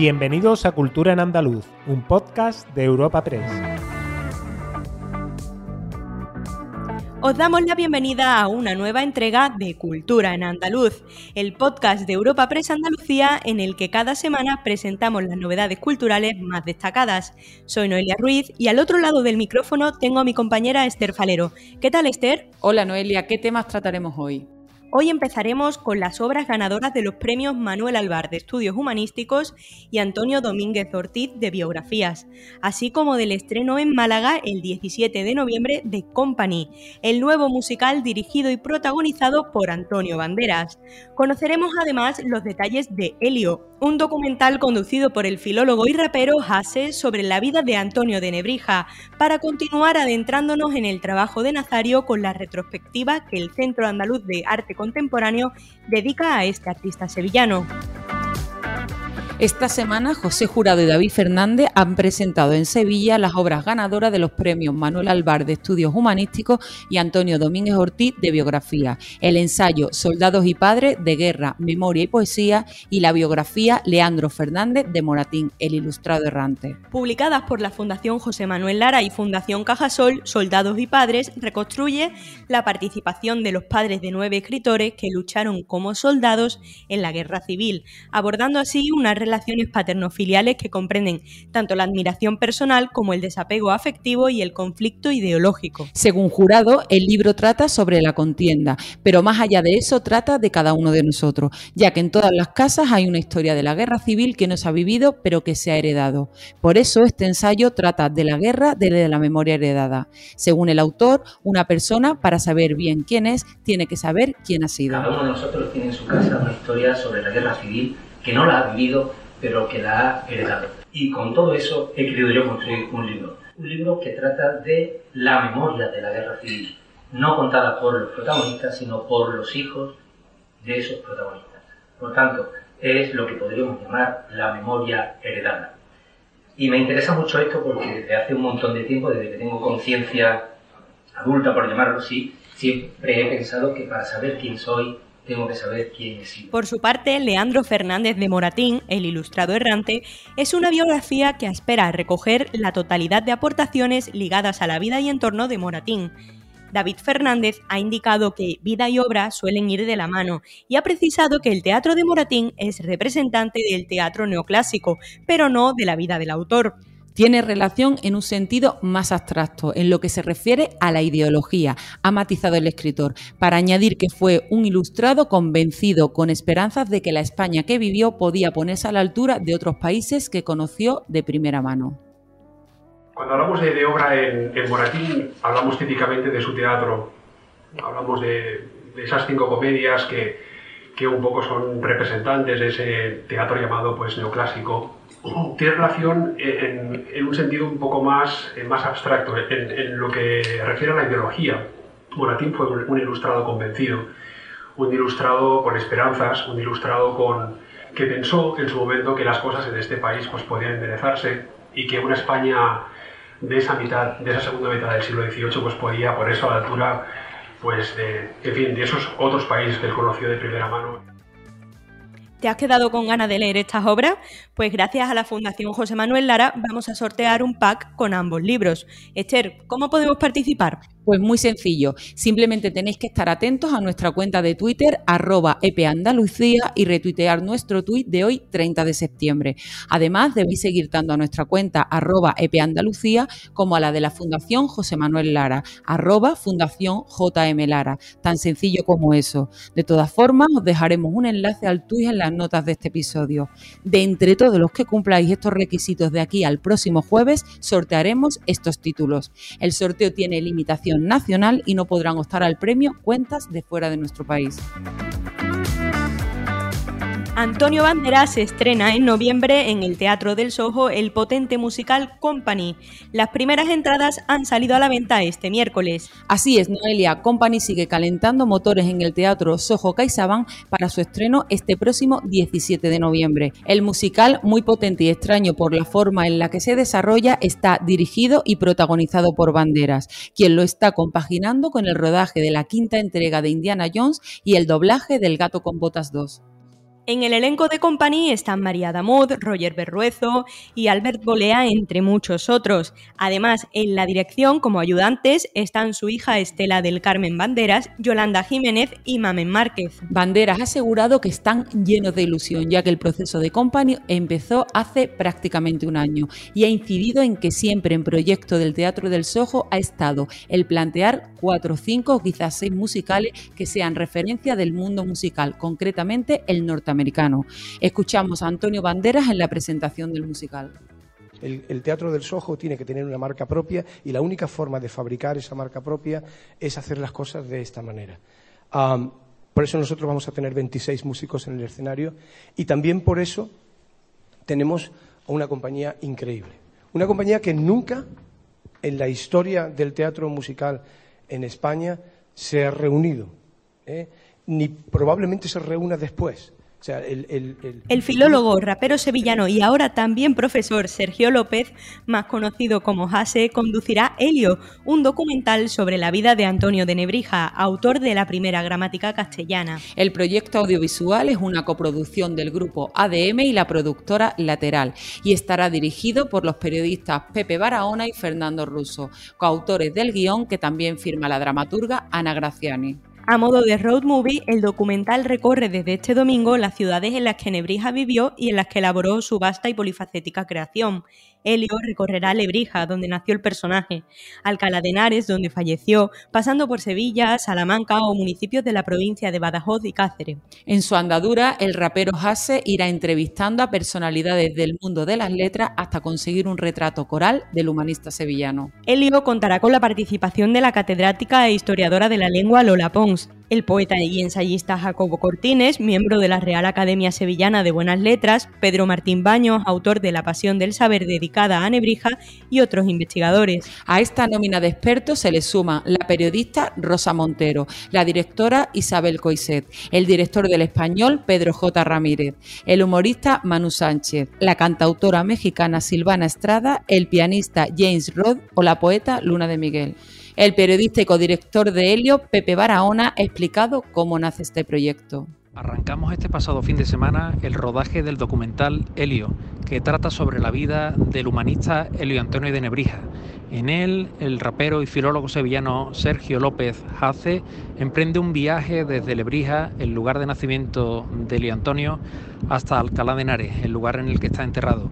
Bienvenidos a Cultura en Andaluz, un podcast de Europa Press. Os damos la bienvenida a una nueva entrega de Cultura en Andaluz, el podcast de Europa Press Andalucía en el que cada semana presentamos las novedades culturales más destacadas. Soy Noelia Ruiz y al otro lado del micrófono tengo a mi compañera Esther Falero. ¿Qué tal Esther? Hola Noelia, ¿qué temas trataremos hoy? Hoy empezaremos con las obras ganadoras de los premios Manuel Alvar de Estudios Humanísticos y Antonio Domínguez Ortiz de Biografías, así como del estreno en Málaga el 17 de noviembre de Company, el nuevo musical dirigido y protagonizado por Antonio Banderas. Conoceremos además los detalles de Helio, un documental conducido por el filólogo y rapero Hase sobre la vida de Antonio de Nebrija, para continuar adentrándonos en el trabajo de Nazario con la retrospectiva que el Centro Andaluz de Arte Contemporáneo dedica a este artista sevillano. Esta semana, José Jurado y David Fernández han presentado en Sevilla las obras ganadoras de los premios Manuel Alvar de Estudios Humanísticos y Antonio Domínguez Ortiz de Biografía, el ensayo Soldados y Padres de Guerra, Memoria y Poesía y la biografía Leandro Fernández de Moratín, el ilustrado errante. Publicadas por la Fundación José Manuel Lara y Fundación Cajasol, Soldados y Padres reconstruye la participación de los padres de nueve escritores que lucharon como soldados en la guerra civil, abordando así una relación relaciones paterno-filiales que comprenden tanto la admiración personal como el desapego afectivo y el conflicto ideológico. Según Jurado, el libro trata sobre la contienda, pero más allá de eso trata de cada uno de nosotros, ya que en todas las casas hay una historia de la guerra civil que no se ha vivido, pero que se ha heredado. Por eso este ensayo trata de la guerra desde la memoria heredada. Según el autor, una persona, para saber bien quién es, tiene que saber quién ha sido. Cada uno de nosotros tiene en su casa una historia sobre la guerra civil que no la ha vivido, pero que la ha heredado. Y con todo eso he querido yo construir un libro. Un libro que trata de la memoria de la guerra civil, no contada por los protagonistas, sino por los hijos de esos protagonistas. Por tanto, es lo que podríamos llamar la memoria heredada. Y me interesa mucho esto porque desde hace un montón de tiempo, desde que tengo conciencia adulta, por llamarlo así, siempre he pensado que para saber quién soy, tengo que saber quién es. Por su parte, Leandro Fernández de Moratín, el ilustrado errante, es una biografía que espera recoger la totalidad de aportaciones ligadas a la vida y entorno de Moratín. David Fernández ha indicado que vida y obra suelen ir de la mano y ha precisado que el teatro de Moratín es representante del teatro neoclásico, pero no de la vida del autor tiene relación en un sentido más abstracto, en lo que se refiere a la ideología, ha matizado el escritor, para añadir que fue un ilustrado convencido, con esperanzas de que la España que vivió podía ponerse a la altura de otros países que conoció de primera mano. Cuando hablamos de, obra en, Moratín, hablamos típicamente de su teatro, hablamos de, esas cinco comedias que, que un poco son representantes de ese teatro llamado pues neoclásico tiene relación en, un sentido un poco más, eh, más abstracto, en, lo que refiere a la ideología. Moratín fue un, ilustrado convencido, un ilustrado con esperanzas, un ilustrado con, que pensó en su momento que las cosas en este país pues, podían enderezarse y que una España de esa mitad, de esa segunda mitad del siglo XVIII, pues podía ponerse a la altura pues, de, en fin, de esos otros países que él conoció de primera mano. ¿Te has quedado con ganas de leer estas obras? Pues gracias a la Fundación José Manuel Lara vamos a sortear un pack con ambos libros. Esther, ¿cómo podemos participar? Pues muy sencillo, simplemente tenéis que estar atentos a nuestra cuenta de Twitter, arroba epandalucía y retuitear nuestro tuit de hoy, 30 de septiembre. Además, debéis seguir tanto a nuestra cuenta, arroba epandalucía, como a la de la Fundación José Manuel Lara, arroba Fundación JM Lara. Tan sencillo como eso. De todas formas, os dejaremos un enlace al tuit en las notas de este episodio. De entre todos los que cumpláis estos requisitos de aquí al próximo jueves, sortearemos estos títulos. El sorteo tiene limitación nacional y no podrán optar al premio cuentas de fuera de nuestro país. Antonio Banderas estrena en noviembre en el Teatro del Soho el potente musical Company. Las primeras entradas han salido a la venta este miércoles. Así es, Noelia, Company sigue calentando motores en el Teatro Soho CaixaBank para su estreno este próximo 17 de noviembre. El musical, muy potente y extraño por la forma en la que se desarrolla, está dirigido y protagonizado por Banderas, quien lo está compaginando con el rodaje de la quinta entrega de Indiana Jones y el doblaje del Gato con Botas 2. En el elenco de Company están María Damud, Roger Berruezo y Albert Bolea, entre muchos otros. Además, en la dirección, como ayudantes, están su hija Estela del Carmen Banderas, Yolanda Jiménez y Mamen Márquez. Banderas ha asegurado que están llenos de ilusión, ya que el proceso de Company empezó hace prácticamente un año y ha incidido en que siempre en proyecto del Teatro del Sojo ha estado el plantear cuatro, cinco o quizás seis musicales que sean referencia del mundo musical, concretamente el norteamericano Escuchamos a Antonio Banderas en la presentación del musical. El, Teatro del Soho tiene que tener una marca propia y la única forma de fabricar esa marca propia es hacer las cosas de esta manera. por eso nosotros vamos a tener 26 músicos en el escenario y también por eso tenemos una compañía increíble. Una compañía que nunca en la historia del teatro musical en España se ha reunido, ¿eh? ni probablemente se reúna después el, filólogo, rapero sevillano y ahora también profesor Sergio López, más conocido como Jase, conducirá Helio, un documental sobre la vida de Antonio de Nebrija, autor de la primera gramática castellana. El proyecto audiovisual es una coproducción del grupo ADM y la productora Lateral y estará dirigido por los periodistas Pepe Barahona y Fernando Russo, coautores del guion que también firma la dramaturga Ana Graciani. A modo de road movie, el documental recorre desde este domingo las ciudades en las que Nebrija vivió y en las que elaboró su vasta y polifacética creación, Helio recorrerá Lebrija, donde nació el personaje, Alcalá de Henares, donde falleció, pasando por Sevilla, Salamanca o municipios de la provincia de Badajoz y Cáceres. En su andadura, el rapero Hasse irá entrevistando a personalidades del mundo de las letras hasta conseguir un retrato coral del humanista sevillano. Helio contará con la participación de la catedrática e historiadora de la lengua Lola Pons, el poeta y ensayista Jacobo Cortines, miembro de la Real Academia Sevillana de Buenas Letras, Pedro Martín Baños, autor de La Pasión del Saber dedicada a Nebrija, y otros investigadores. A esta nómina de expertos se le suma la periodista Rosa Montero, la directora Isabel Coiset, el director del español Pedro J. Ramírez, el humorista Manu Sánchez, la cantautora mexicana Silvana Estrada, el pianista James Rod o la poeta Luna de Miguel. El periodista y codirector de Helio, Pepe Barahona, ha explicado cómo nace este proyecto. Arrancamos este pasado fin de semana el rodaje del documental Helio, que trata sobre la vida del humanista Helio Antonio de Nebrija. En él, el rapero y filólogo sevillano Sergio López Hace emprende un viaje desde Lebrija, el lugar de nacimiento de Helio Antonio, hasta Alcalá de Henares, el lugar en el que está enterrado.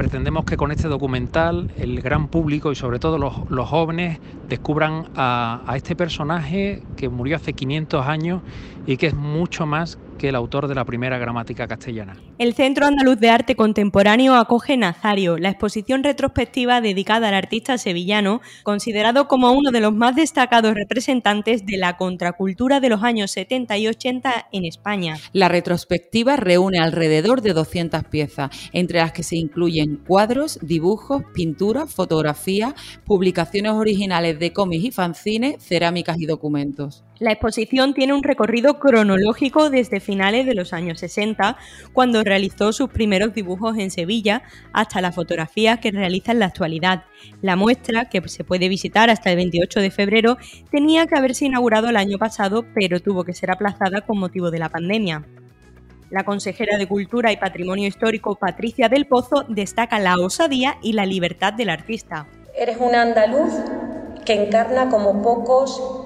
Pretendemos que con este documental el gran público y sobre todo los, jóvenes descubran a, a este personaje que murió hace 500 años y que es mucho más que el autor de la primera gramática castellana. El Centro Andaluz de Arte Contemporáneo acoge Nazario, la exposición retrospectiva dedicada al artista sevillano, considerado como uno de los más destacados representantes de la contracultura de los años 70 y 80 en España. La retrospectiva reúne alrededor de 200 piezas, entre las que se incluyen cuadros, dibujos, pinturas, fotografías, publicaciones originales de cómics y fanzines, cerámicas y documentos. La exposición tiene un recorrido cronológico desde finales de los años 60, cuando realizó sus primeros dibujos en Sevilla, hasta las fotografías que realiza en la actualidad. La muestra, que se puede visitar hasta el 28 de febrero, tenía que haberse inaugurado el año pasado, pero tuvo que ser aplazada con motivo de la pandemia. La consejera de Cultura y Patrimonio Histórico, Patricia del Pozo, destaca la osadía y la libertad del artista. Eres un andaluz que encarna como pocos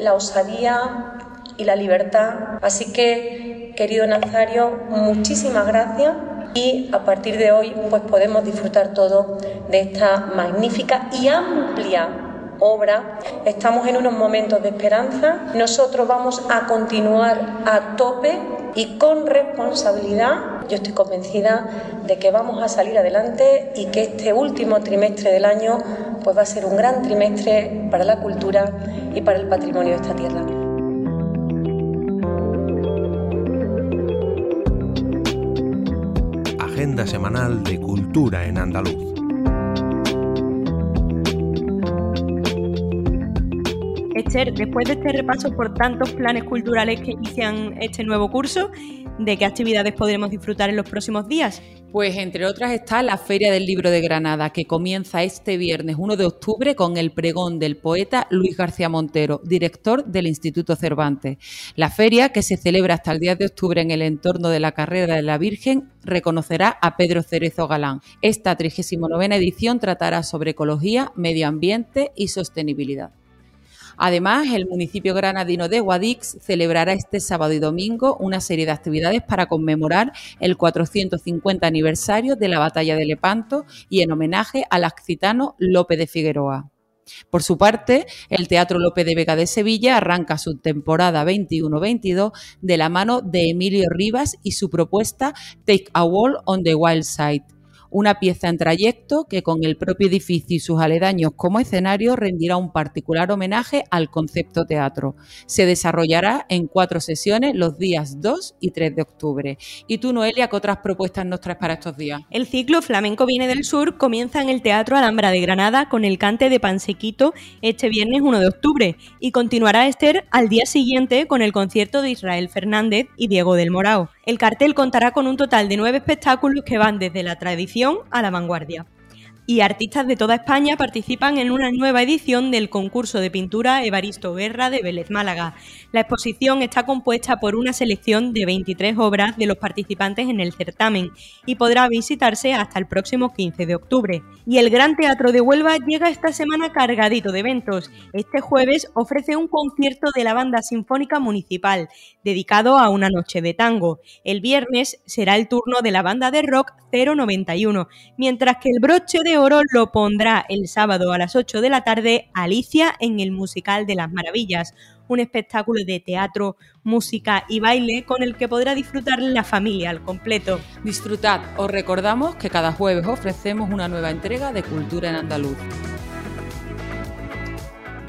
la osadía y la libertad. Así que, querido Nazario, muchísimas gracias y a partir de hoy pues podemos disfrutar todo de esta magnífica y amplia obra. Estamos en unos momentos de esperanza. Nosotros vamos a continuar a tope y con responsabilidad. Yo estoy convencida de que vamos a salir adelante y que este último trimestre del año pues va a ser un gran trimestre para la cultura y para el patrimonio de esta tierra. agenda semanal de Cultura en Andaluz. Esther, después de este repaso por tantos planes culturales que inician este nuevo curso, ¿de qué actividades podremos disfrutar en los próximos días? Pues entre otras está la Feria del Libro de Granada, que comienza este viernes 1 de octubre con el pregón del poeta Luis García Montero, director del Instituto Cervantes. La feria, que se celebra hasta el 10 de octubre en el entorno de la carrera de la Virgen, reconocerá a Pedro Cerezo Galán. Esta 39 edición tratará sobre ecología, medio ambiente y sostenibilidad. Además, el municipio granadino de Guadix celebrará este sábado y domingo una serie de actividades para conmemorar el 450 aniversario de la batalla de Lepanto y en homenaje al accitano Lope de Figueroa. Por su parte, el Teatro Lope de Vega de Sevilla arranca su temporada 21-22 de la mano de Emilio Rivas y su propuesta Take a Wall on the Wild Side una pieza en trayecto que con el propio edificio y sus aledaños como escenario rendirá un particular homenaje al concepto teatro. Se desarrollará en cuatro sesiones los días 2 y 3 de octubre. ¿Y tú, Noelia, qué otras propuestas nos traes para estos días? El ciclo Flamenco viene del Sur comienza en el Teatro Alhambra de Granada con el cante de Pansequito este viernes 1 de octubre y continuará Esther al día siguiente con el concierto de Israel Fernández y Diego del Morao. El cartel contará con un total de nueve espectáculos que van desde la tradición a la vanguardia y artistas de toda España participan en una nueva edición del concurso de pintura Evaristo Guerra de Vélez Málaga. La exposición está compuesta por una selección de 23 obras de los participantes en el certamen y podrá visitarse hasta el próximo 15 de octubre. Y el Gran Teatro de Huelva llega esta semana cargadito de eventos. Este jueves ofrece un concierto de la Banda Sinfónica Municipal dedicado a una noche de tango. El viernes será el turno de la banda de rock 091, mientras que el broche de oro lo pondrá el sábado a las 8 de la tarde Alicia en el musical de las maravillas, un espectáculo de teatro, música y baile con el que podrá disfrutar la familia al completo. Disfrutad, os recordamos que cada jueves ofrecemos una nueva entrega de Cultura en Andaluz.